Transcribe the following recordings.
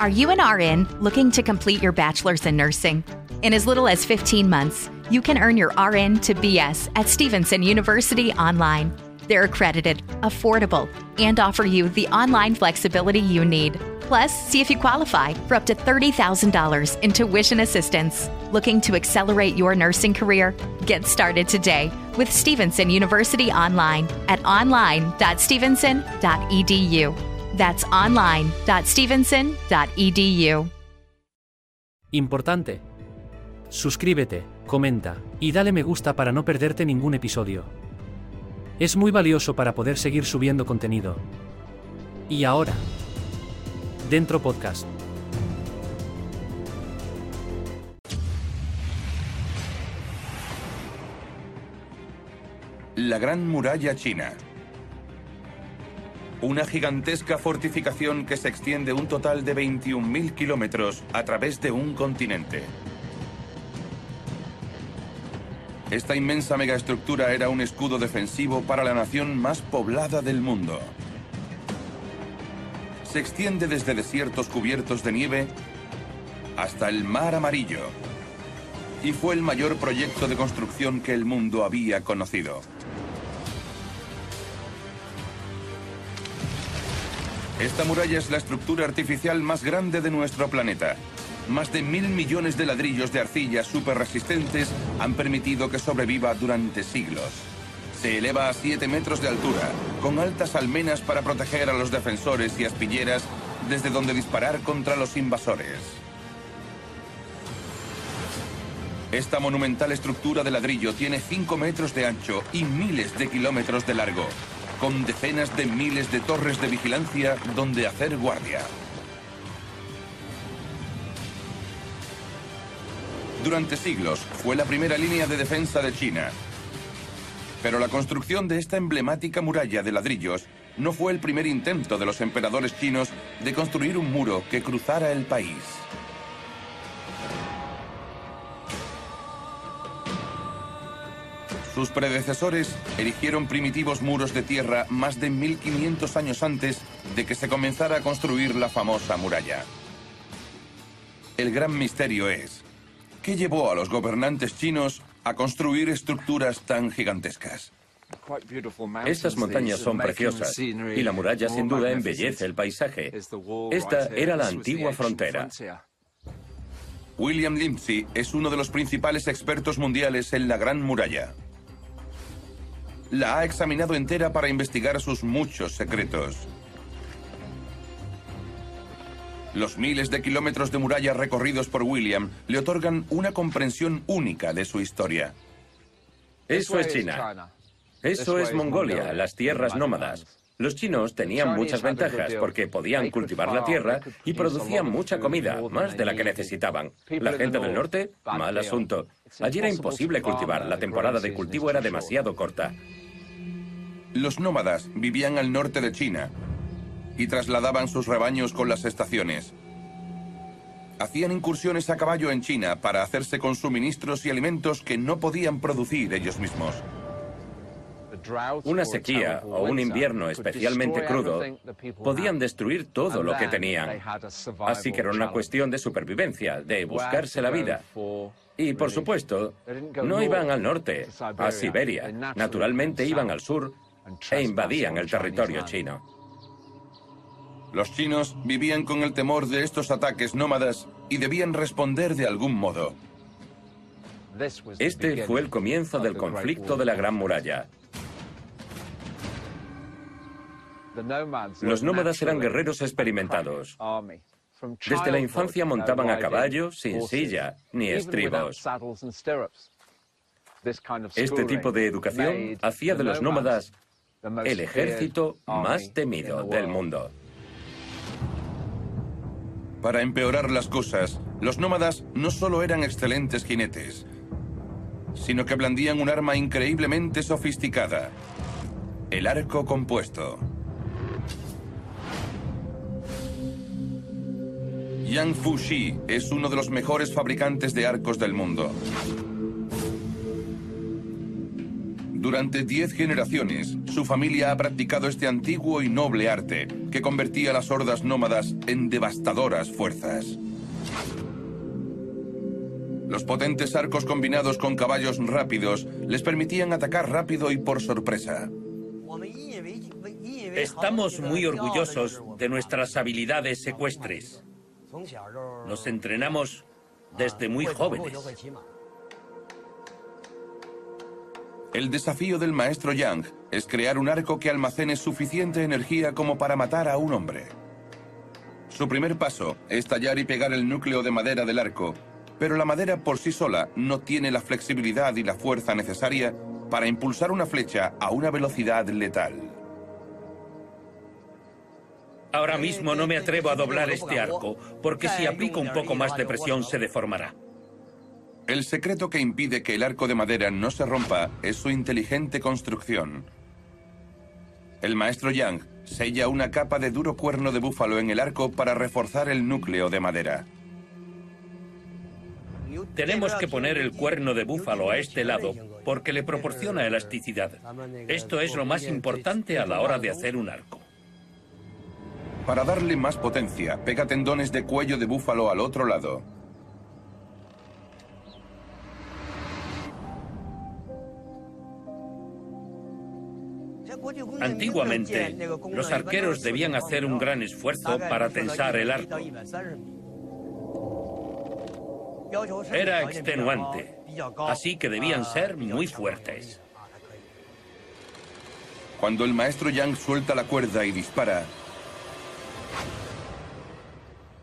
Are you an RN looking to complete your bachelor's in nursing? In as little as 15 months, you can earn your RN to BS at Stevenson University online. They're accredited, affordable, and offer you the online flexibility you need. Plus, see if you qualify for up to $30,000 in tuition assistance. Looking to accelerate your nursing career? Get started today with Stevenson University Online at online.stevenson.edu. That's online.stevenson.edu. Importante. Suscríbete, comenta y dale me gusta para no perderte ningún episodio. Es muy valioso para poder seguir subiendo contenido. Y ahora, Dentro Podcast. La Gran Muralla China. Una gigantesca fortificación que se extiende un total de 21.000 kilómetros a través de un continente. Esta inmensa megaestructura era un escudo defensivo para la nación más poblada del mundo. Se extiende desde desiertos cubiertos de nieve hasta el Mar Amarillo y fue el mayor proyecto de construcción que el mundo había conocido. Esta muralla es la estructura artificial más grande de nuestro planeta. Más de mil millones de ladrillos de arcilla súper resistentes han permitido que sobreviva durante siglos. Se eleva a 7 metros de altura, con altas almenas para proteger a los defensores y aspilleras desde donde disparar contra los invasores. Esta monumental estructura de ladrillo tiene 5 metros de ancho y miles de kilómetros de largo, con decenas de miles de torres de vigilancia donde hacer guardia. Durante siglos fue la primera línea de defensa de China. Pero la construcción de esta emblemática muralla de ladrillos no fue el primer intento de los emperadores chinos de construir un muro que cruzara el país. Sus predecesores erigieron primitivos muros de tierra más de 1500 años antes de que se comenzara a construir la famosa muralla. El gran misterio es, ¿qué llevó a los gobernantes chinos a construir estructuras tan gigantescas? Estas montañas son preciosas y la muralla sin duda embellece el paisaje. Esta era la antigua frontera. William Lindsay es uno de los principales expertos mundiales en la Gran Muralla. La ha examinado entera para investigar sus muchos secretos. Los miles de kilómetros de muralla recorridos por William le otorgan una comprensión única de su historia. Eso es China. Eso es Mongolia, las tierras nómadas. Los chinos tenían muchas ventajas porque podían cultivar la tierra y producían mucha comida, más de la que necesitaban. La gente del norte, mal asunto. Allí era imposible cultivar, la temporada de cultivo era demasiado corta. Los nómadas vivían al norte de China y trasladaban sus rebaños con las estaciones. Hacían incursiones a caballo en China para hacerse con suministros y alimentos que no podían producir ellos mismos. Una sequía o un invierno especialmente crudo podían destruir todo lo que tenían. Así que era una cuestión de supervivencia, de buscarse la vida. Y por supuesto, no iban al norte, a Siberia. Naturalmente iban al sur e invadían el territorio chino. Los chinos vivían con el temor de estos ataques nómadas y debían responder de algún modo. Este fue el comienzo del conflicto de la Gran Muralla. Los nómadas eran guerreros experimentados. Desde la infancia montaban a caballo sin silla ni estribos. Este tipo de educación hacía de los nómadas el ejército más temido del mundo. Para empeorar las cosas, los nómadas no solo eran excelentes jinetes, sino que blandían un arma increíblemente sofisticada, el arco compuesto. Yang Fuxi es uno de los mejores fabricantes de arcos del mundo. Durante diez generaciones, su familia ha practicado este antiguo y noble arte que convertía a las hordas nómadas en devastadoras fuerzas. Los potentes arcos combinados con caballos rápidos les permitían atacar rápido y por sorpresa. Estamos muy orgullosos de nuestras habilidades secuestres. Nos entrenamos desde muy jóvenes. El desafío del maestro Yang es crear un arco que almacene suficiente energía como para matar a un hombre. Su primer paso es tallar y pegar el núcleo de madera del arco, pero la madera por sí sola no tiene la flexibilidad y la fuerza necesaria para impulsar una flecha a una velocidad letal. Ahora mismo no me atrevo a doblar este arco, porque si aplico un poco más de presión se deformará. El secreto que impide que el arco de madera no se rompa es su inteligente construcción. El maestro Yang sella una capa de duro cuerno de búfalo en el arco para reforzar el núcleo de madera. Tenemos que poner el cuerno de búfalo a este lado porque le proporciona elasticidad. Esto es lo más importante a la hora de hacer un arco. Para darle más potencia, pega tendones de cuello de búfalo al otro lado. Antiguamente, los arqueros debían hacer un gran esfuerzo para tensar el arco. Era extenuante, así que debían ser muy fuertes. Cuando el maestro Yang suelta la cuerda y dispara,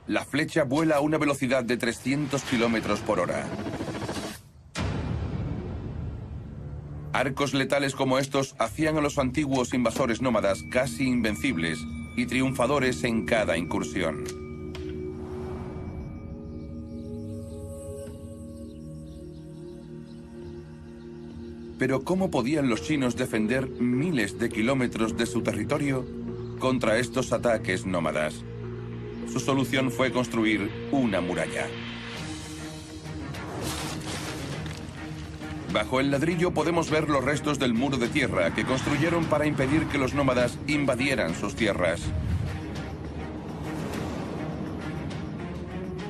la flecha vuela a una velocidad de 300 kilómetros por hora. Arcos letales como estos hacían a los antiguos invasores nómadas casi invencibles y triunfadores en cada incursión. Pero ¿cómo podían los chinos defender miles de kilómetros de su territorio contra estos ataques nómadas? Su solución fue construir una muralla. Bajo el ladrillo podemos ver los restos del muro de tierra que construyeron para impedir que los nómadas invadieran sus tierras.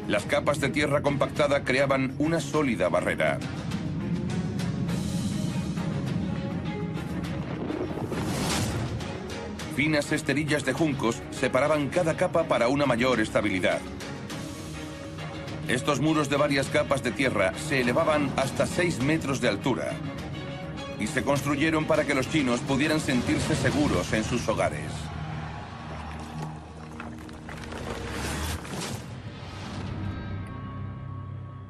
Las capas de tierra compactada creaban una sólida barrera. Finas esterillas de juncos separaban cada capa para una mayor estabilidad. Estos muros de varias capas de tierra se elevaban hasta 6 metros de altura y se construyeron para que los chinos pudieran sentirse seguros en sus hogares.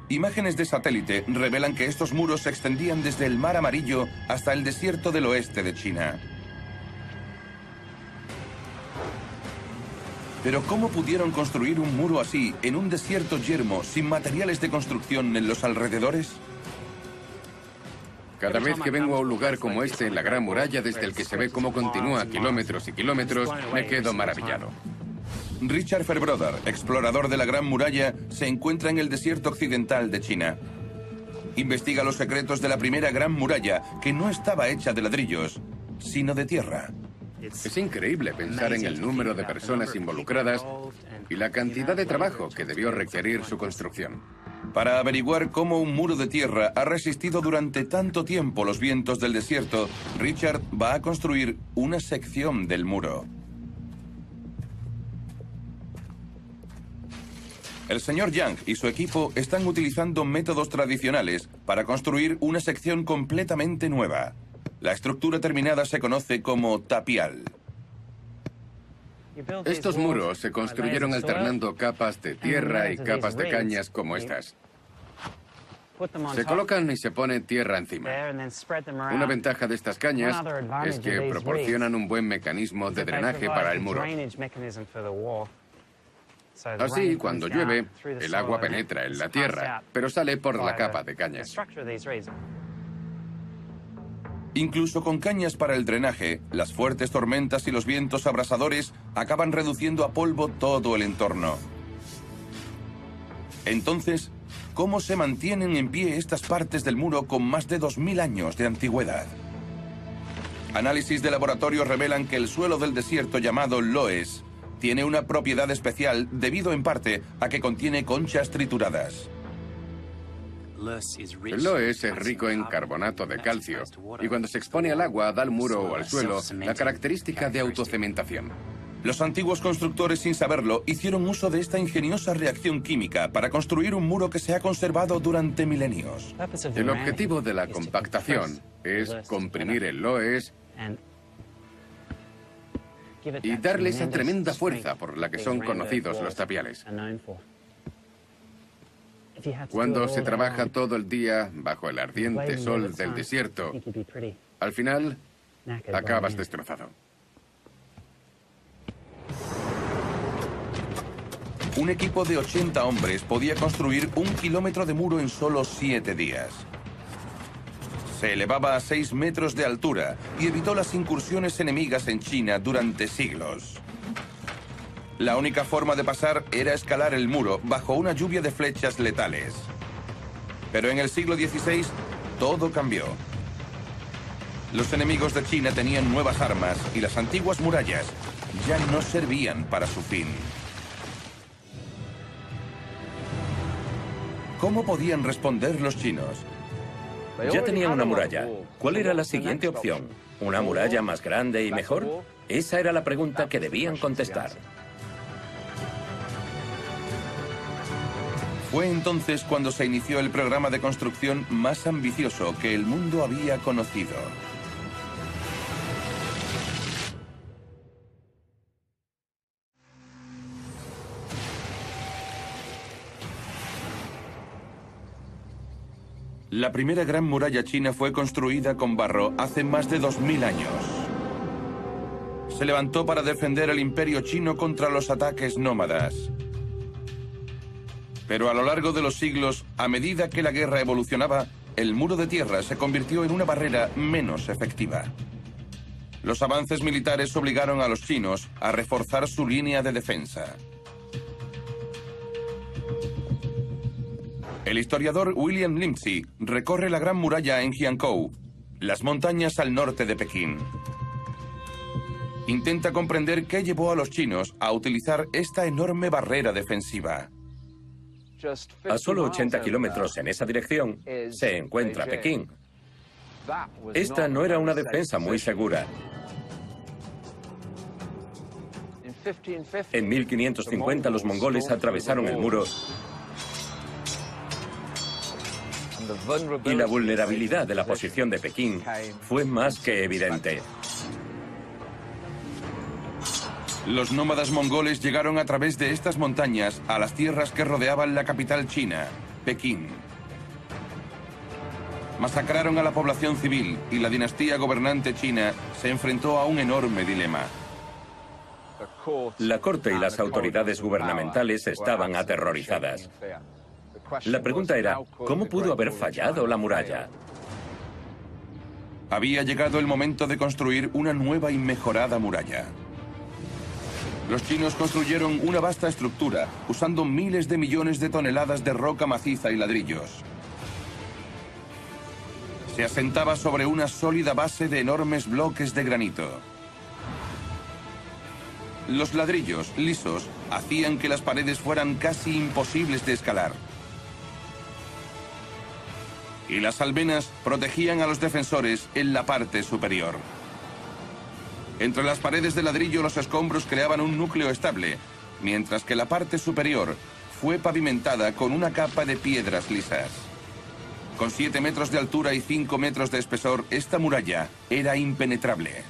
Imágenes de satélite revelan que estos muros se extendían desde el Mar Amarillo hasta el desierto del oeste de China. Pero ¿cómo pudieron construir un muro así en un desierto yermo sin materiales de construcción en los alrededores? Cada vez que vengo a un lugar como este en la Gran Muralla, desde el que se ve cómo continúa kilómetros y kilómetros, me quedo maravillado. Richard Fairbrother, explorador de la Gran Muralla, se encuentra en el desierto occidental de China. Investiga los secretos de la primera Gran Muralla, que no estaba hecha de ladrillos, sino de tierra. Es increíble pensar en el número de personas involucradas y la cantidad de trabajo que debió requerir su construcción. Para averiguar cómo un muro de tierra ha resistido durante tanto tiempo los vientos del desierto, Richard va a construir una sección del muro. El señor Yang y su equipo están utilizando métodos tradicionales para construir una sección completamente nueva. La estructura terminada se conoce como tapial. Estos muros se construyeron alternando capas de tierra y capas de cañas como estas. Se colocan y se pone tierra encima. Una ventaja de estas cañas es que proporcionan un buen mecanismo de drenaje para el muro. Así, cuando llueve, el agua penetra en la tierra, pero sale por la capa de cañas. Incluso con cañas para el drenaje, las fuertes tormentas y los vientos abrasadores acaban reduciendo a polvo todo el entorno. Entonces, ¿cómo se mantienen en pie estas partes del muro con más de 2.000 años de antigüedad? Análisis de laboratorio revelan que el suelo del desierto llamado Loes tiene una propiedad especial debido en parte a que contiene conchas trituradas. El loes es rico en carbonato de calcio y cuando se expone al agua da al muro o al suelo la característica de autocementación. Los antiguos constructores, sin saberlo, hicieron uso de esta ingeniosa reacción química para construir un muro que se ha conservado durante milenios. El objetivo de la compactación es comprimir el loes y darle esa tremenda fuerza por la que son conocidos los tapiales. Cuando se trabaja todo el día bajo el ardiente sol del desierto, al final acabas destrozado. Un equipo de 80 hombres podía construir un kilómetro de muro en solo siete días. Se elevaba a 6 metros de altura y evitó las incursiones enemigas en China durante siglos. La única forma de pasar era escalar el muro bajo una lluvia de flechas letales. Pero en el siglo XVI todo cambió. Los enemigos de China tenían nuevas armas y las antiguas murallas ya no servían para su fin. ¿Cómo podían responder los chinos? Ya tenían una muralla. ¿Cuál era la siguiente opción? ¿Una muralla más grande y mejor? Esa era la pregunta que debían contestar. Fue entonces cuando se inició el programa de construcción más ambicioso que el mundo había conocido. La primera gran muralla china fue construida con barro hace más de 2.000 años. Se levantó para defender el imperio chino contra los ataques nómadas. Pero a lo largo de los siglos, a medida que la guerra evolucionaba, el muro de tierra se convirtió en una barrera menos efectiva. Los avances militares obligaron a los chinos a reforzar su línea de defensa. El historiador William Lindsay recorre la Gran Muralla en Jiangkou, las montañas al norte de Pekín. Intenta comprender qué llevó a los chinos a utilizar esta enorme barrera defensiva. A solo 80 kilómetros en esa dirección se encuentra Pekín. Esta no era una defensa muy segura. En 1550 los mongoles atravesaron el muro y la vulnerabilidad de la posición de Pekín fue más que evidente. Los nómadas mongoles llegaron a través de estas montañas a las tierras que rodeaban la capital china, Pekín. Masacraron a la población civil y la dinastía gobernante china se enfrentó a un enorme dilema. La corte y las autoridades gubernamentales estaban aterrorizadas. La pregunta era, ¿cómo pudo haber fallado la muralla? Había llegado el momento de construir una nueva y mejorada muralla. Los chinos construyeron una vasta estructura usando miles de millones de toneladas de roca maciza y ladrillos. Se asentaba sobre una sólida base de enormes bloques de granito. Los ladrillos lisos hacían que las paredes fueran casi imposibles de escalar y las almenas protegían a los defensores en la parte superior. Entre las paredes de ladrillo los escombros creaban un núcleo estable, mientras que la parte superior fue pavimentada con una capa de piedras lisas. Con 7 metros de altura y 5 metros de espesor, esta muralla era impenetrable.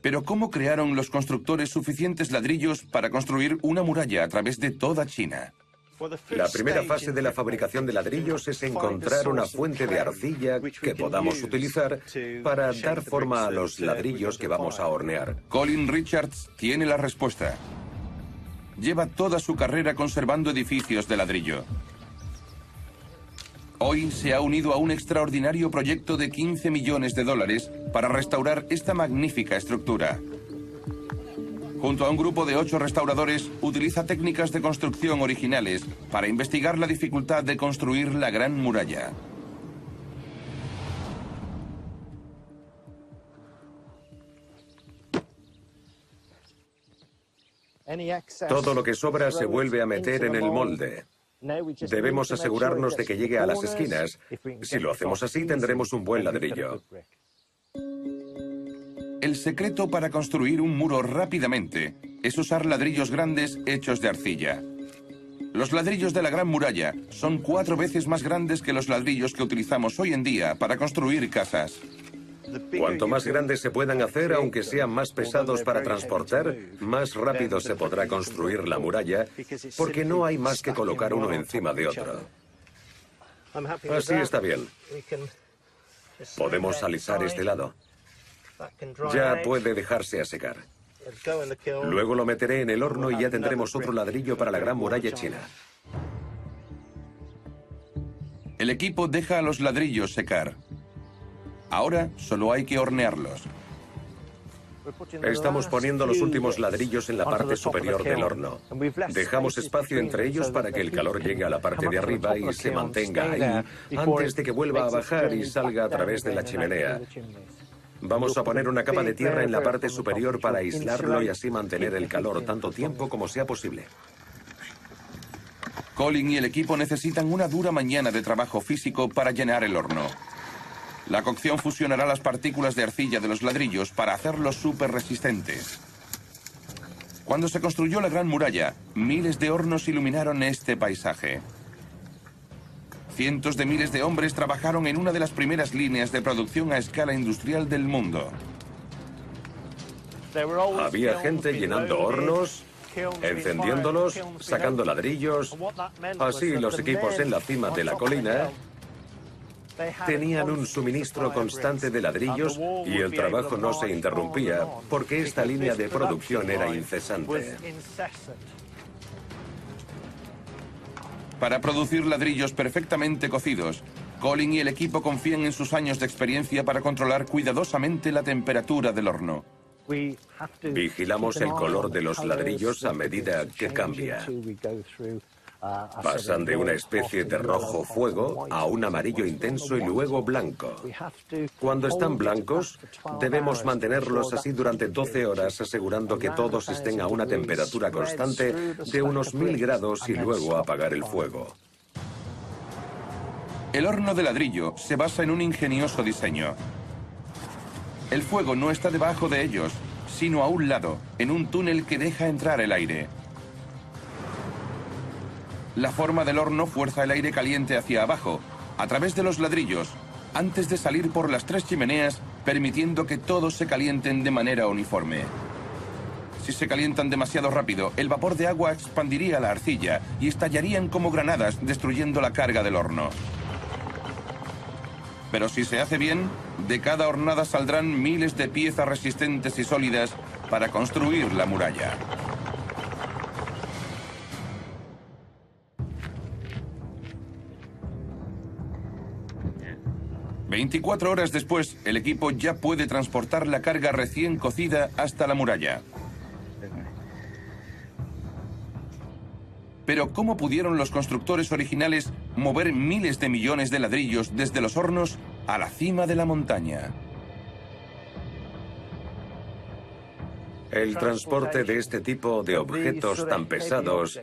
Pero ¿cómo crearon los constructores suficientes ladrillos para construir una muralla a través de toda China? La primera fase de la fabricación de ladrillos es encontrar una fuente de arcilla que podamos utilizar para dar forma a los ladrillos que vamos a hornear. Colin Richards tiene la respuesta. Lleva toda su carrera conservando edificios de ladrillo. Hoy se ha unido a un extraordinario proyecto de 15 millones de dólares para restaurar esta magnífica estructura junto a un grupo de ocho restauradores, utiliza técnicas de construcción originales para investigar la dificultad de construir la Gran Muralla. Todo lo que sobra se vuelve a meter en el molde. Debemos asegurarnos de que llegue a las esquinas. Si lo hacemos así, tendremos un buen ladrillo. El secreto para construir un muro rápidamente es usar ladrillos grandes hechos de arcilla. Los ladrillos de la Gran Muralla son cuatro veces más grandes que los ladrillos que utilizamos hoy en día para construir casas. Cuanto más grandes se puedan hacer, aunque sean más pesados para transportar, más rápido se podrá construir la muralla, porque no hay más que colocar uno encima de otro. Así está bien. Podemos alisar este lado. Ya puede dejarse a secar. Luego lo meteré en el horno y ya tendremos otro ladrillo para la gran muralla china. El equipo deja a los ladrillos secar. Ahora solo hay que hornearlos. Estamos poniendo los últimos ladrillos en la parte superior del horno. Dejamos espacio entre ellos para que el calor llegue a la parte de arriba y se mantenga ahí antes de que vuelva a bajar y salga a través de la chimenea. Vamos a poner una capa de tierra en la parte superior para aislarlo y así mantener el calor tanto tiempo como sea posible. Colin y el equipo necesitan una dura mañana de trabajo físico para llenar el horno. La cocción fusionará las partículas de arcilla de los ladrillos para hacerlos súper resistentes. Cuando se construyó la Gran Muralla, miles de hornos iluminaron este paisaje. Cientos de miles de hombres trabajaron en una de las primeras líneas de producción a escala industrial del mundo. Había gente llenando hornos, encendiéndolos, sacando ladrillos. Así los equipos en la cima de la colina Tenían un suministro constante de ladrillos y el trabajo no se interrumpía porque esta línea de producción era incesante. Para producir ladrillos perfectamente cocidos, Colin y el equipo confían en sus años de experiencia para controlar cuidadosamente la temperatura del horno. Vigilamos el color de los ladrillos a medida que cambia. Pasan de una especie de rojo fuego a un amarillo intenso y luego blanco. Cuando están blancos, debemos mantenerlos así durante 12 horas asegurando que todos estén a una temperatura constante de unos 1000 grados y luego apagar el fuego. El horno de ladrillo se basa en un ingenioso diseño. El fuego no está debajo de ellos, sino a un lado, en un túnel que deja entrar el aire. La forma del horno fuerza el aire caliente hacia abajo, a través de los ladrillos, antes de salir por las tres chimeneas, permitiendo que todos se calienten de manera uniforme. Si se calientan demasiado rápido, el vapor de agua expandiría la arcilla y estallarían como granadas, destruyendo la carga del horno. Pero si se hace bien, de cada hornada saldrán miles de piezas resistentes y sólidas para construir la muralla. 24 horas después, el equipo ya puede transportar la carga recién cocida hasta la muralla. Pero ¿cómo pudieron los constructores originales mover miles de millones de ladrillos desde los hornos a la cima de la montaña? El transporte de este tipo de objetos tan pesados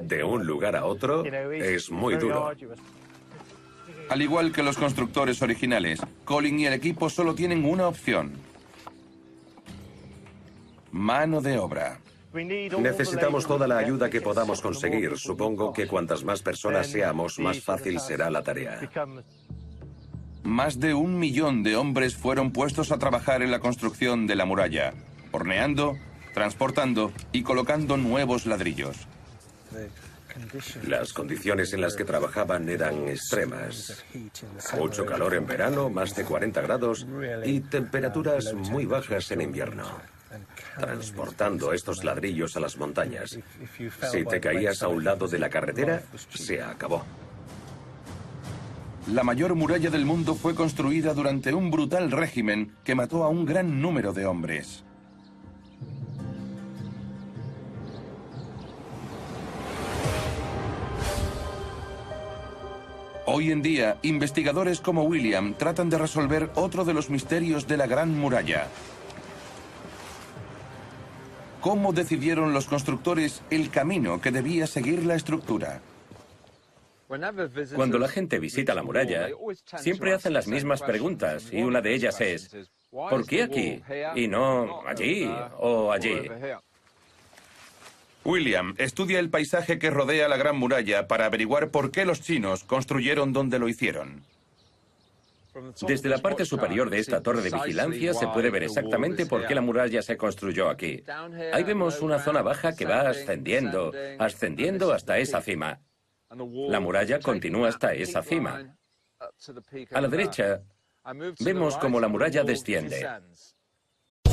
de un lugar a otro es muy duro. Al igual que los constructores originales, Colin y el equipo solo tienen una opción. Mano de obra. Necesitamos toda la ayuda que podamos conseguir. Supongo que cuantas más personas seamos, más fácil será la tarea. Más de un millón de hombres fueron puestos a trabajar en la construcción de la muralla, horneando, transportando y colocando nuevos ladrillos. Las condiciones en las que trabajaban eran extremas. Mucho calor en verano, más de 40 grados, y temperaturas muy bajas en invierno. Transportando estos ladrillos a las montañas. Si te caías a un lado de la carretera, se acabó. La mayor muralla del mundo fue construida durante un brutal régimen que mató a un gran número de hombres. Hoy en día, investigadores como William tratan de resolver otro de los misterios de la Gran Muralla. ¿Cómo decidieron los constructores el camino que debía seguir la estructura? Cuando la gente visita la muralla, siempre hacen las mismas preguntas y una de ellas es, ¿por qué aquí y no allí o allí? William estudia el paisaje que rodea la Gran Muralla para averiguar por qué los chinos construyeron donde lo hicieron. Desde la parte superior de esta torre de vigilancia se puede ver exactamente por qué la muralla se construyó aquí. Ahí vemos una zona baja que va ascendiendo, ascendiendo hasta esa cima. La muralla continúa hasta esa cima. A la derecha vemos como la muralla desciende.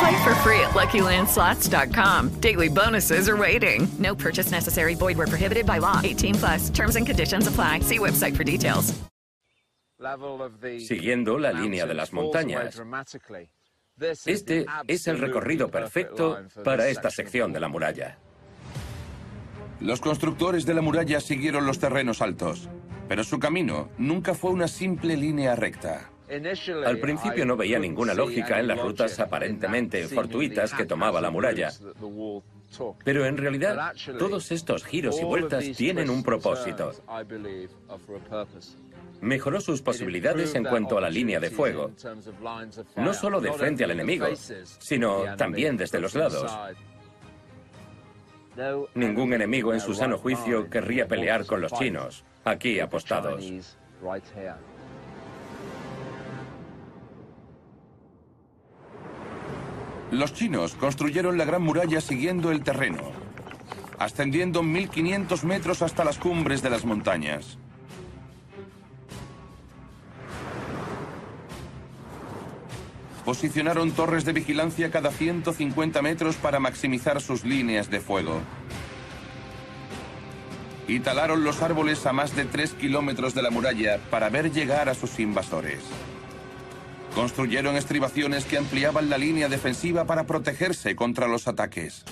Play for free at LuckyLandSlots.com. Daily bonuses are waiting. No purchase necessary. Void where prohibited by law. 18 plus. Terms and conditions apply. See website for details. Siguiendo la línea de las montañas. Este es el recorrido perfecto para esta sección de la muralla. Los constructores de la muralla siguieron los terrenos altos, pero su camino nunca fue una simple línea recta. Al principio no veía ninguna lógica en las rutas aparentemente fortuitas que tomaba la muralla. Pero en realidad, todos estos giros y vueltas tienen un propósito. Mejoró sus posibilidades en cuanto a la línea de fuego, no solo de frente al enemigo, sino también desde los lados. Ningún enemigo en su sano juicio querría pelear con los chinos, aquí apostados. Los chinos construyeron la Gran Muralla siguiendo el terreno, ascendiendo 1500 metros hasta las cumbres de las montañas. Posicionaron torres de vigilancia cada 150 metros para maximizar sus líneas de fuego. Y talaron los árboles a más de 3 kilómetros de la muralla para ver llegar a sus invasores. Construyeron estribaciones que ampliaban la línea defensiva para protegerse contra los ataques.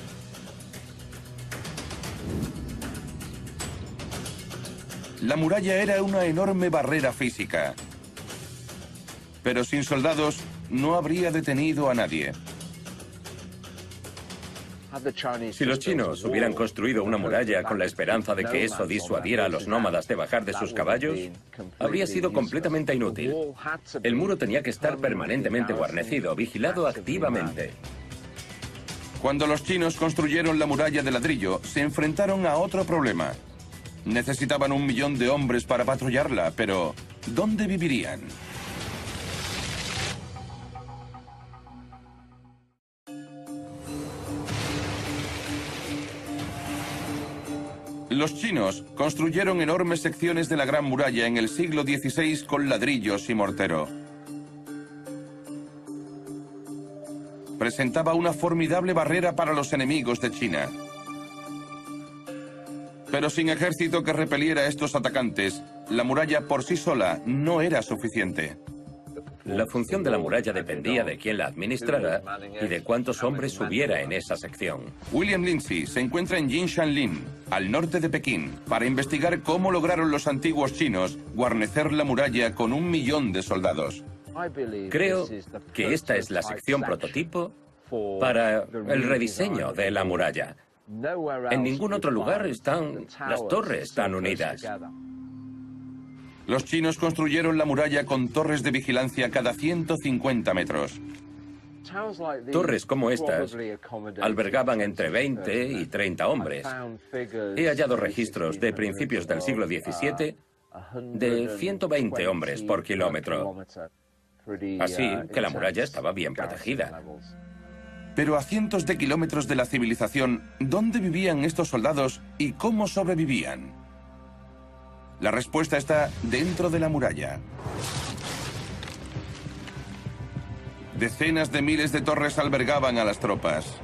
La muralla era una enorme barrera física. Pero sin soldados no habría detenido a nadie. Si los chinos hubieran construido una muralla con la esperanza de que eso disuadiera a los nómadas de bajar de sus caballos, habría sido completamente inútil. El muro tenía que estar permanentemente guarnecido, vigilado activamente. Cuando los chinos construyeron la muralla de ladrillo, se enfrentaron a otro problema. Necesitaban un millón de hombres para patrullarla, pero ¿dónde vivirían? Los chinos construyeron enormes secciones de la Gran Muralla en el siglo XVI con ladrillos y mortero. Presentaba una formidable barrera para los enemigos de China. Pero sin ejército que repeliera a estos atacantes, la muralla por sí sola no era suficiente. La función de la muralla dependía de quién la administrara y de cuántos hombres hubiera en esa sección. William Lindsay se encuentra en Jinshanlin, al norte de Pekín, para investigar cómo lograron los antiguos chinos guarnecer la muralla con un millón de soldados. Creo que esta es la sección prototipo para el rediseño de la muralla. En ningún otro lugar están las torres tan unidas. Los chinos construyeron la muralla con torres de vigilancia cada 150 metros. Torres como estas albergaban entre 20 y 30 hombres. He hallado registros de principios del siglo XVII de 120 hombres por kilómetro. Así que la muralla estaba bien protegida. Pero a cientos de kilómetros de la civilización, ¿dónde vivían estos soldados y cómo sobrevivían? La respuesta está dentro de la muralla. Decenas de miles de torres albergaban a las tropas.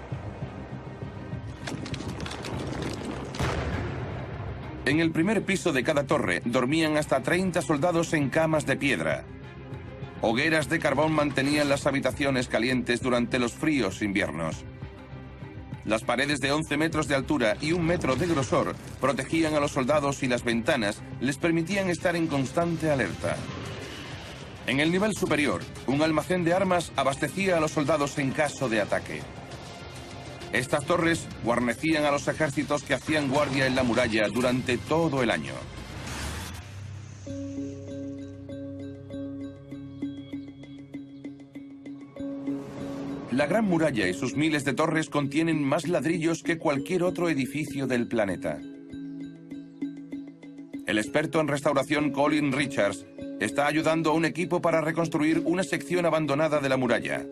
En el primer piso de cada torre dormían hasta 30 soldados en camas de piedra. Hogueras de carbón mantenían las habitaciones calientes durante los fríos inviernos. Las paredes de 11 metros de altura y un metro de grosor protegían a los soldados y las ventanas les permitían estar en constante alerta. En el nivel superior, un almacén de armas abastecía a los soldados en caso de ataque. Estas torres guarnecían a los ejércitos que hacían guardia en la muralla durante todo el año. La Gran Muralla y sus miles de torres contienen más ladrillos que cualquier otro edificio del planeta. El experto en restauración Colin Richards está ayudando a un equipo para reconstruir una sección abandonada de la muralla.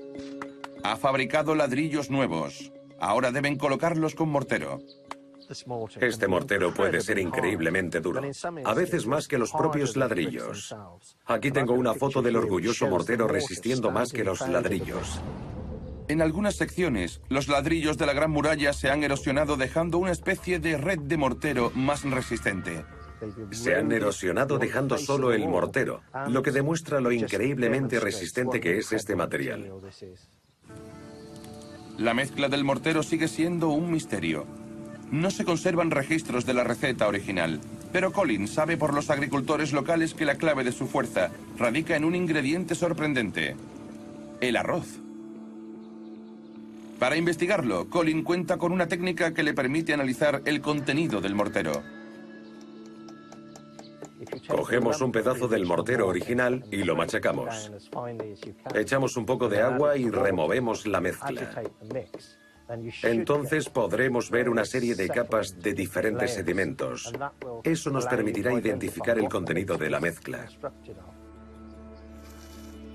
Ha fabricado ladrillos nuevos. Ahora deben colocarlos con mortero. Este mortero puede ser increíblemente duro, a veces más que los propios ladrillos. Aquí tengo una foto del orgulloso mortero resistiendo más que los ladrillos. En algunas secciones, los ladrillos de la Gran Muralla se han erosionado dejando una especie de red de mortero más resistente. Se han erosionado dejando solo el mortero, lo que demuestra lo increíblemente resistente que es este material. La mezcla del mortero sigue siendo un misterio. No se conservan registros de la receta original, pero Colin sabe por los agricultores locales que la clave de su fuerza radica en un ingrediente sorprendente, el arroz. Para investigarlo, Colin cuenta con una técnica que le permite analizar el contenido del mortero. Cogemos un pedazo del mortero original y lo machacamos. Echamos un poco de agua y removemos la mezcla. Entonces podremos ver una serie de capas de diferentes sedimentos. Eso nos permitirá identificar el contenido de la mezcla.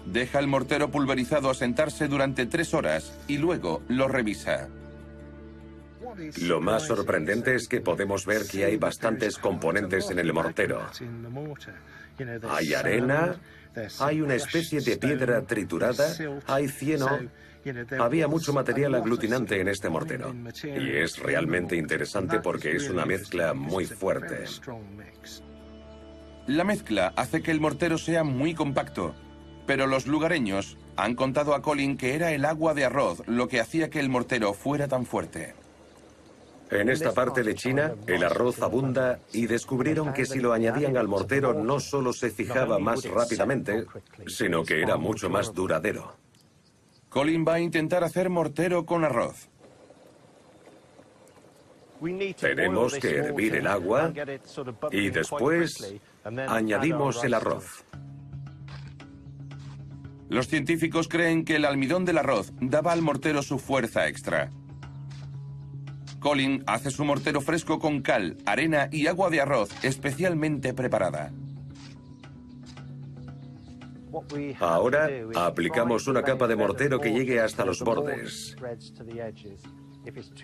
Deja el mortero pulverizado asentarse durante tres horas y luego lo revisa. Lo más sorprendente es que podemos ver que hay bastantes componentes en el mortero. Hay arena, hay una especie de piedra triturada, hay cieno. Había mucho material aglutinante en este mortero. Y es realmente interesante porque es una mezcla muy fuerte. La mezcla hace que el mortero sea muy compacto, pero los lugareños han contado a Colin que era el agua de arroz lo que hacía que el mortero fuera tan fuerte. En esta parte de China, el arroz abunda y descubrieron que si lo añadían al mortero no solo se fijaba más rápidamente, sino que era mucho más duradero. Colin va a intentar hacer mortero con arroz. Tenemos que hervir el agua y después añadimos el arroz. Los científicos creen que el almidón del arroz daba al mortero su fuerza extra. Colin hace su mortero fresco con cal, arena y agua de arroz especialmente preparada. Ahora aplicamos una capa de mortero que llegue hasta los bordes.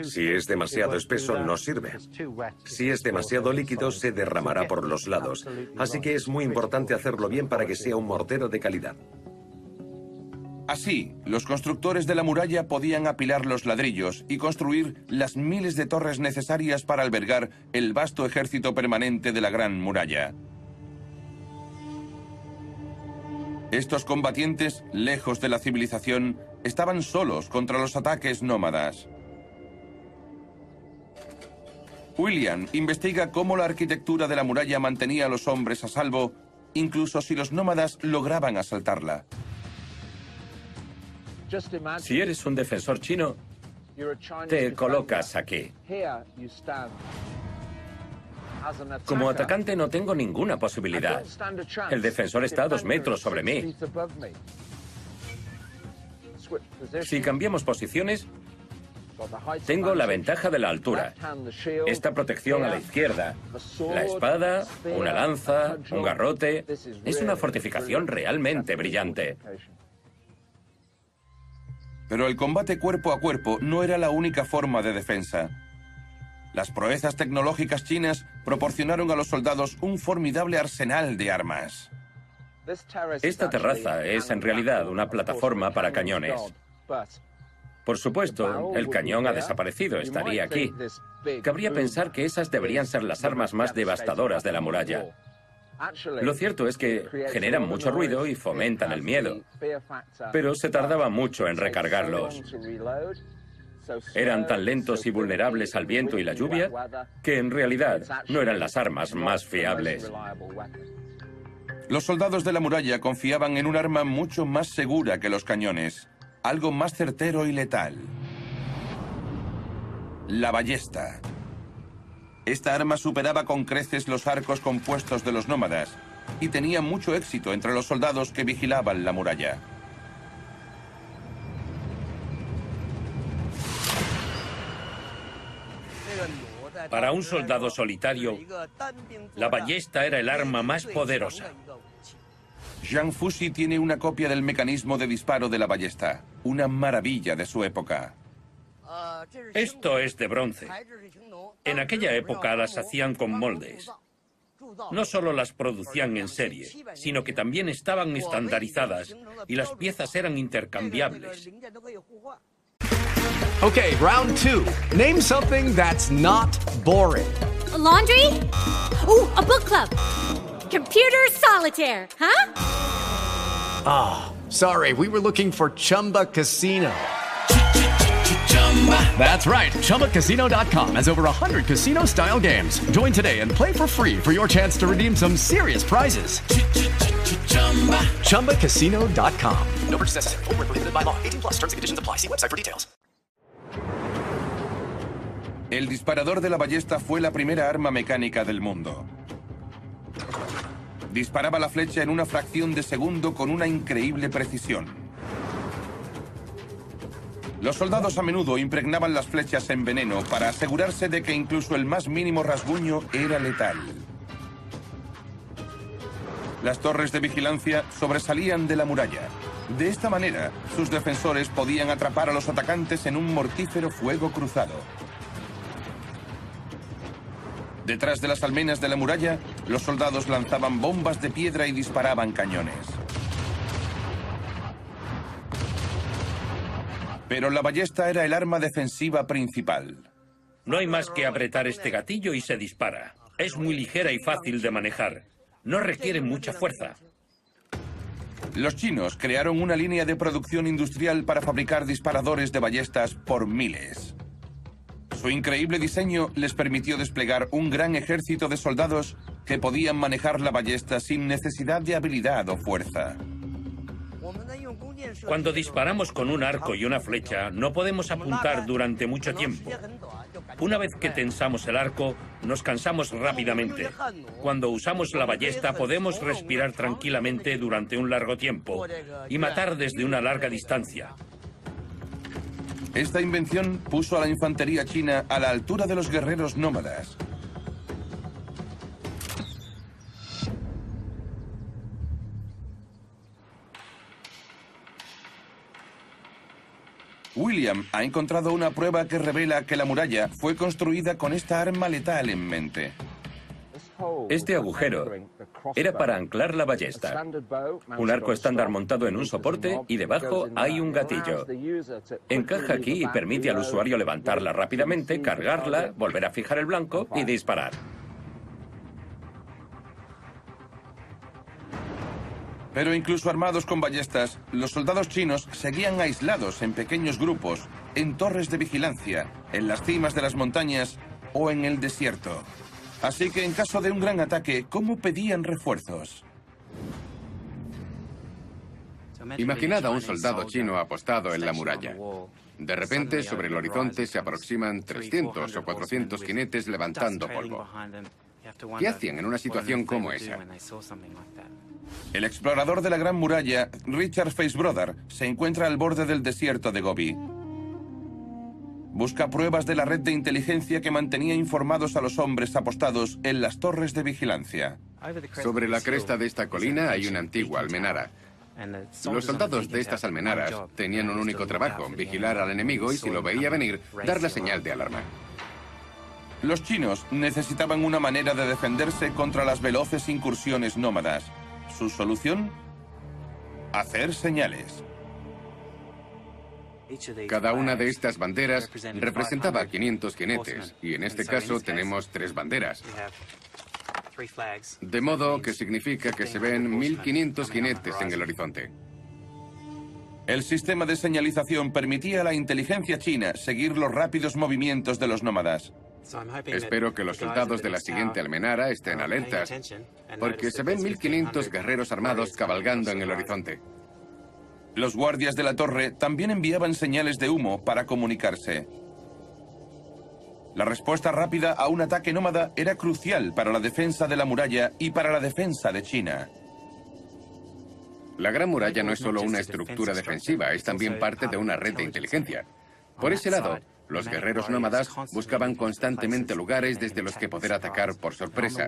Si es demasiado espeso, no sirve. Si es demasiado líquido, se derramará por los lados. Así que es muy importante hacerlo bien para que sea un mortero de calidad. Así, los constructores de la muralla podían apilar los ladrillos y construir las miles de torres necesarias para albergar el vasto ejército permanente de la Gran Muralla. Estos combatientes, lejos de la civilización, estaban solos contra los ataques nómadas. William investiga cómo la arquitectura de la muralla mantenía a los hombres a salvo, incluso si los nómadas lograban asaltarla. Si eres un defensor chino, te colocas aquí. Como atacante no tengo ninguna posibilidad. El defensor está a dos metros sobre mí. Si cambiamos posiciones, Tengo la ventaja de la altura, esta protección a la izquierda, la espada, una lanza, un garrote. Es una fortificación realmente brillante. Pero el combate cuerpo a cuerpo no era la única forma de defensa. Las proezas tecnológicas chinas proporcionaron a los soldados un formidable arsenal de armas. Esta terraza es en realidad una plataforma para cañones. Por supuesto, el cañón ha desaparecido, estaría aquí. Cabría pensar que esas deberían ser las armas más devastadoras de la muralla. Lo cierto es que generan mucho ruido y fomentan el miedo, pero se tardaba mucho en recargarlos. Eran tan lentos y vulnerables al viento y la lluvia que en realidad no eran las armas más fiables. Los soldados de la muralla confiaban en un arma mucho más segura que los cañones, algo más certero y letal. La ballesta. Esta arma superaba con creces los arcos compuestos de los nómadas y tenía mucho éxito entre los soldados que vigilaban la muralla. Para un soldado solitario, la ballesta era el arma más poderosa. Jean Fusi tiene una copia del mecanismo de disparo de la ballesta, una maravilla de su época. Esto es de bronce. En aquella época las hacían con moldes. No solo las producían en serie, sino que también estaban estandarizadas y las piezas eran intercambiables. Okay, round two. Name something that's not boring. laundry? Ooh, a book club. Computer solitaire, huh? Ah, oh, sorry, we were looking for Chumba Casino. That's right. ChumbaCasino.com has over 100 casino style games. Join today and play for free for your chance to redeem some serious prizes. ChumbaCasino.com. No purchase necessary. Full prohibited by law. 18 plus terms and conditions apply. See website for details. El disparador de la ballesta fue la primera arma mecánica del mundo. Disparaba la flecha en una fracción de segundo con una increíble precisión. Los soldados a menudo impregnaban las flechas en veneno para asegurarse de que incluso el más mínimo rasguño era letal. Las torres de vigilancia sobresalían de la muralla. De esta manera, sus defensores podían atrapar a los atacantes en un mortífero fuego cruzado. Detrás de las almenas de la muralla, los soldados lanzaban bombas de piedra y disparaban cañones. Pero la ballesta era el arma defensiva principal. No hay más que apretar este gatillo y se dispara. Es muy ligera y fácil de manejar. No requiere mucha fuerza. Los chinos crearon una línea de producción industrial para fabricar disparadores de ballestas por miles. Su increíble diseño les permitió desplegar un gran ejército de soldados que podían manejar la ballesta sin necesidad de habilidad o fuerza. Cuando disparamos con un arco y una flecha, no podemos apuntar durante mucho tiempo. Una vez que tensamos el arco, nos cansamos rápidamente. Cuando usamos la ballesta, podemos respirar tranquilamente durante un largo tiempo y matar desde una larga distancia. Esta invención puso a la infantería china a la altura de los guerreros nómadas. William ha encontrado una prueba que revela que la muralla fue construida con esta arma letal en mente. Este agujero era para anclar la ballesta. Un arco estándar montado en un soporte y debajo hay un gatillo. Encaja aquí y permite al usuario levantarla rápidamente, cargarla, volver a fijar el blanco y disparar. Pero incluso armados con ballestas, los soldados chinos seguían aislados en pequeños grupos, en torres de vigilancia, en las cimas de las montañas o en el desierto. Así que en caso de un gran ataque, ¿cómo pedían refuerzos? Imaginad a un soldado chino apostado en la muralla. De repente, sobre el horizonte se aproximan 300 o 400 jinetes levantando polvo. ¿Qué hacían en una situación como esa? El explorador de la Gran Muralla, Richard Facebrother, se encuentra al borde del desierto de Gobi. busca pruebas de la red de inteligencia que mantenía informados a los hombres apostados en las torres de vigilancia. Sobre la cresta de esta colina hay una antigua almenara. Los soldados de estas almenaras tenían un único trabajo, vigilar al enemigo y si lo veía venir, dar la señal de alarma. Los chinos necesitaban una manera de defenderse contra las veloces incursiones nómadas. ¿Su solución? Hacer señales. Cada una de estas banderas representaba 500 jinetes, y en este caso tenemos tres banderas. De modo que significa que se ven 1500 jinetes en el horizonte. El sistema de señalización permitía a la inteligencia china seguir los rápidos movimientos de los nómadas. Espero que los soldados de la siguiente almenara estén alertas, porque se ven 1500 guerreros armados cabalgando en el horizonte. Los guardias de la torre también enviaban señales de humo para comunicarse. La respuesta rápida a un ataque nómada era crucial para la defensa de la muralla y para la defensa de China. La Gran Muralla no es solo una estructura defensiva, es también parte de una red de inteligencia. Por ese lado, los guerreros nómadas buscaban constantemente lugares desde los que poder atacar por sorpresa.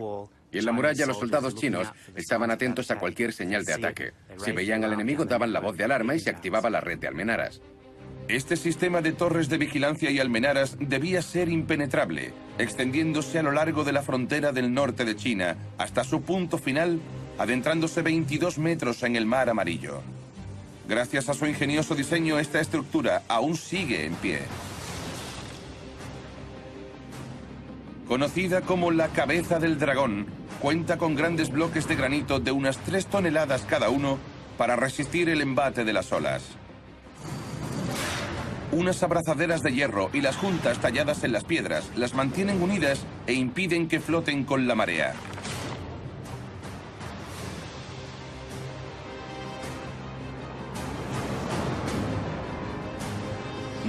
Y en la muralla los soldados chinos estaban atentos a cualquier señal de ataque. Si veían al enemigo daban la voz de alarma y se activaba la red de almenaras. Este sistema de torres de vigilancia y almenaras debía ser impenetrable, extendiéndose a lo largo de la frontera del norte de China hasta su punto final, adentrándose 22 metros en el mar amarillo. Gracias a su ingenioso diseño, esta estructura aún sigue en pie. Conocida como la cabeza del dragón, cuenta con grandes bloques de granito de unas 3 toneladas cada uno para resistir el embate de las olas. Unas abrazaderas de hierro y las juntas talladas en las piedras las mantienen unidas e impiden que floten con la marea.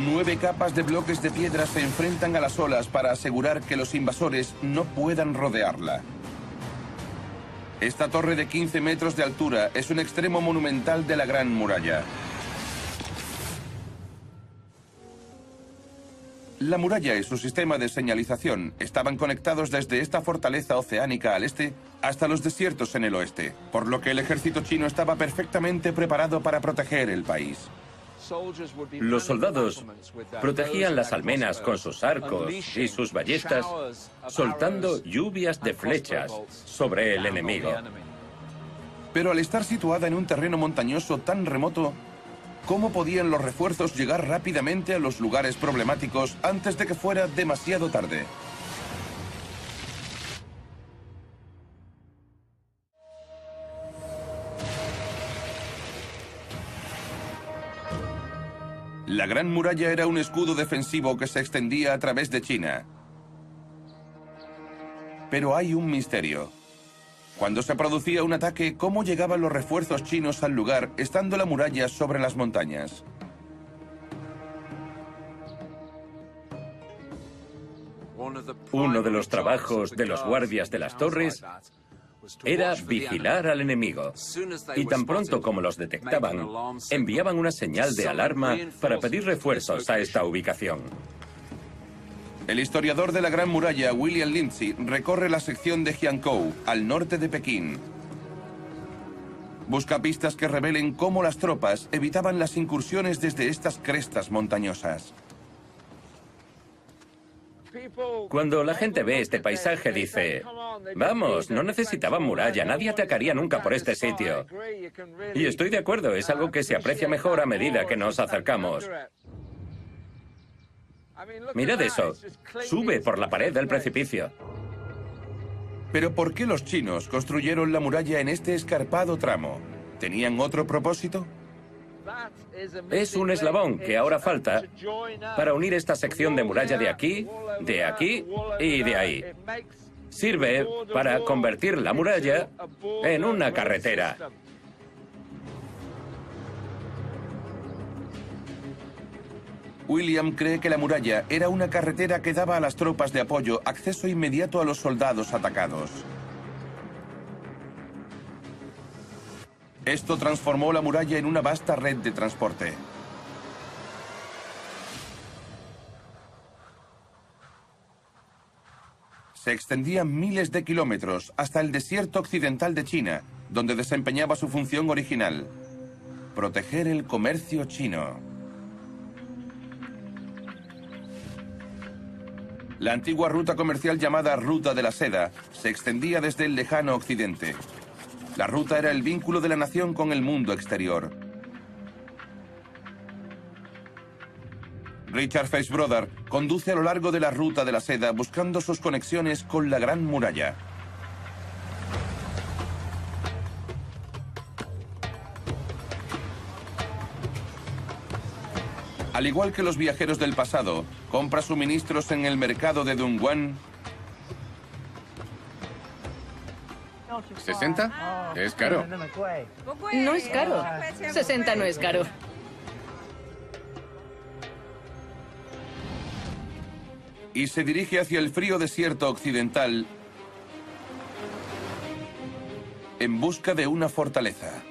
Nueve capas de bloques de piedra se enfrentan a las olas para asegurar que los invasores no puedan rodearla. Esta torre de 15 metros de altura es un extremo monumental de la Gran Muralla. La muralla y su sistema de señalización estaban conectados desde esta fortaleza oceánica al este hasta los desiertos en el oeste, por lo que el ejército chino estaba perfectamente preparado para proteger el país. Los soldados protegían las almenas con sus arcos y sus ballestas, soltando lluvias de flechas sobre el enemigo. Pero al estar situada en un terreno montañoso tan remoto, ¿cómo podían los refuerzos llegar rápidamente a los lugares problemáticos antes de que fuera demasiado tarde? La Gran Muralla era un escudo defensivo que se extendía a través de China. Pero hay un misterio. Cuando se producía un ataque, ¿cómo llegaban los refuerzos chinos al lugar, estando la muralla sobre las montañas? Uno de los trabajos de los guardias de las torres era vigilar al enemigo. Y tan pronto como los detectaban, enviaban una señal de alarma para pedir refuerzos a esta ubicación. El historiador de la Gran Muralla, William Lindsay, recorre la sección de Jiangkou, al norte de Pekín. Busca pistas que revelen cómo las tropas evitaban las incursiones desde estas crestas montañosas. Cuando la gente ve este paisaje dice, vamos, no necesitaban muralla, nadie atacaría nunca por este sitio. Y estoy de acuerdo, es algo que se aprecia mejor a medida que nos acercamos. Mirad eso, sube por la pared del precipicio. Pero ¿por qué los chinos construyeron la muralla en este escarpado tramo? ¿Tenían otro propósito? Es un eslabón que ahora falta para unir esta sección de muralla de aquí, de aquí y de ahí. Sirve para convertir la muralla en una carretera. William cree que la muralla era una carretera que daba a las tropas de apoyo acceso inmediato a los soldados atacados. Esto transformó la muralla en una vasta red de transporte. Se extendía miles de kilómetros hasta el desierto occidental de China, donde desempeñaba su función original, proteger el comercio chino. La antigua ruta comercial llamada Ruta de la Seda se extendía desde el lejano occidente. La ruta era el vínculo de la nación con el mundo exterior. Richard Brother conduce a lo largo de la ruta de la seda buscando sus conexiones con la Gran Muralla. Al igual que los viajeros del pasado, compra suministros en el mercado de Dongguan. ¿60? Es caro. No es caro. 60 no es caro. Y se dirige hacia el frío desierto occidental en busca de una fortaleza.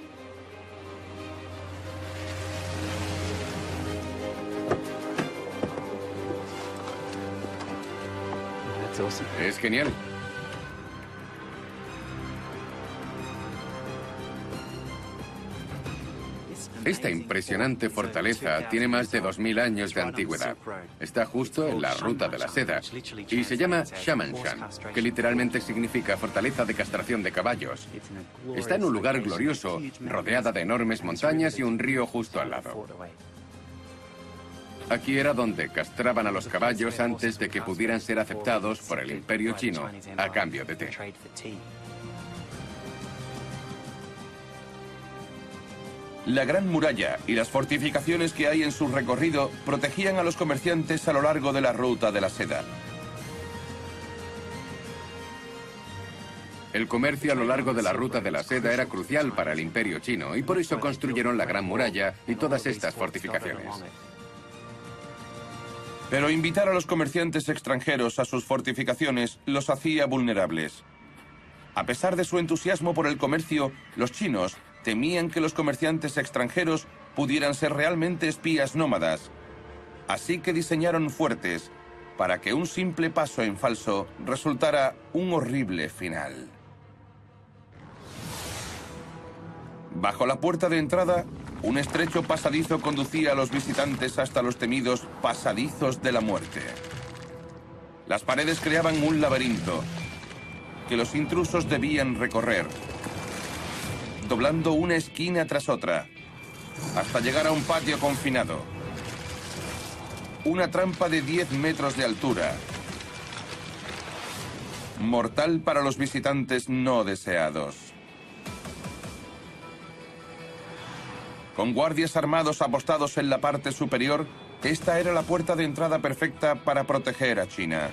Es genial. Esta impresionante fortaleza tiene más de 2.000 años de antigüedad. Está justo en la ruta de la seda y se llama Shamanshan, que literalmente significa fortaleza de castración de caballos. Está en un lugar glorioso, rodeada de enormes montañas y un río justo al lado. Aquí era donde castraban a los caballos antes de que pudieran ser aceptados por el imperio chino a cambio de té. La Gran Muralla y las fortificaciones que hay en su recorrido protegían a los comerciantes a lo largo de la ruta de la seda. El comercio a lo largo de la ruta de la seda era crucial para el imperio chino y por eso construyeron la Gran Muralla y todas estas fortificaciones. Pero invitar a los comerciantes extranjeros a sus fortificaciones los hacía vulnerables. A pesar de su entusiasmo por el comercio, los chinos temían que los comerciantes extranjeros pudieran ser realmente espías nómadas. Así que diseñaron fuertes para que un simple paso en falso resultara un horrible final. Bajo la puerta de entrada, un estrecho pasadizo conducía a los visitantes hasta los temidos pasadizos de la muerte. Las paredes creaban un laberinto que los intrusos debían recorrer, doblando una esquina tras otra, hasta llegar a un patio confinado. Una trampa de 10 metros de altura. Mortal para los visitantes no deseados. Con guardias armados apostados en la parte superior, esta era la puerta de entrada perfecta para proteger a China.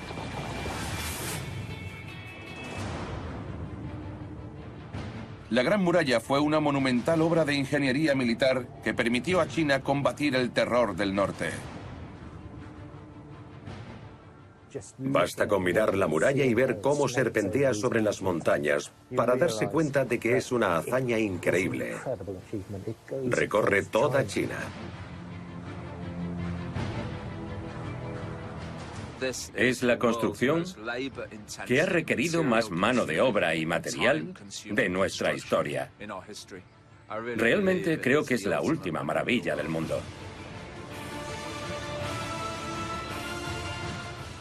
La Gran Muralla fue una monumental obra de ingeniería militar que permitió a China combatir el terror del norte. Basta con mirar la muralla y ver cómo serpentea sobre las montañas para darse cuenta de que es una hazaña increíble. Recorre toda China. Es la construcción que ha requerido más mano de obra y material de nuestra historia. Realmente creo que es la última maravilla del mundo.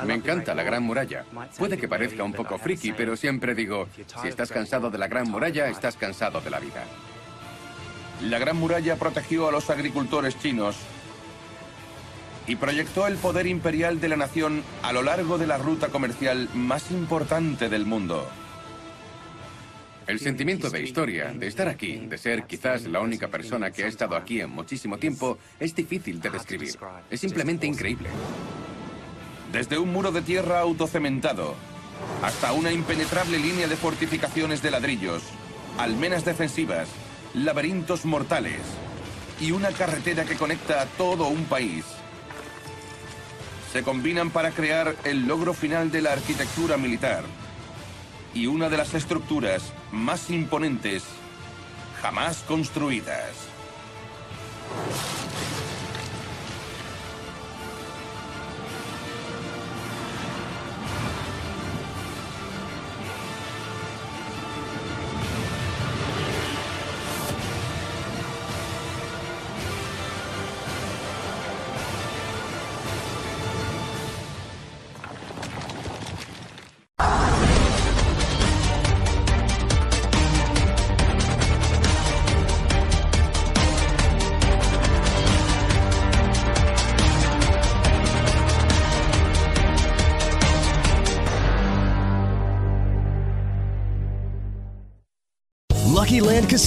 Me encanta la Gran Muralla. Puede que parezca un poco friki, pero siempre digo, si estás cansado de la Gran Muralla, estás cansado de la vida. La Gran Muralla protegió a los agricultores chinos y proyectó el poder imperial de la nación a lo largo de la ruta comercial más importante del mundo. El sentimiento de historia, de estar aquí, de ser quizás la única persona que ha estado aquí en muchísimo tiempo, es difícil de describir. Es simplemente increíble. Desde un muro de tierra autocementado hasta una impenetrable línea de fortificaciones de ladrillos, almenas defensivas, laberintos mortales y una carretera que conecta a todo un país se combinan para crear el logro final de la arquitectura militar y una de las estructuras más imponentes jamás construidas.